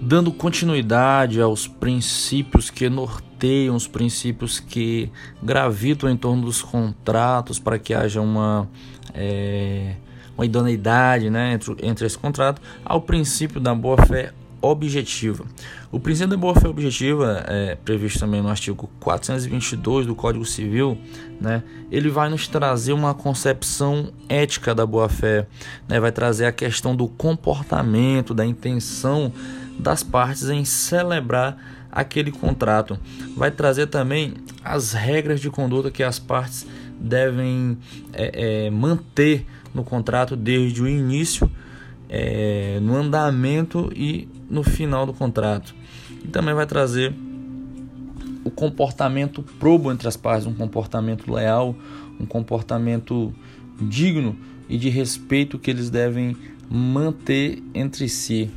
dando continuidade aos princípios que norteiam, os princípios que gravitam em torno dos contratos para que haja uma, é, uma idoneidade né, entre, entre esse contrato, ao princípio da boa-fé objetiva. O princípio da boa-fé objetiva, é previsto também no artigo 422 do Código Civil, né, ele vai nos trazer uma concepção ética da boa-fé, né, vai trazer a questão do comportamento, da intenção das partes em celebrar aquele contrato. Vai trazer também as regras de conduta que as partes devem é, é, manter no contrato desde o início, é, no andamento e no final do contrato. E também vai trazer o comportamento probo entre as partes, um comportamento leal, um comportamento digno e de respeito que eles devem manter entre si.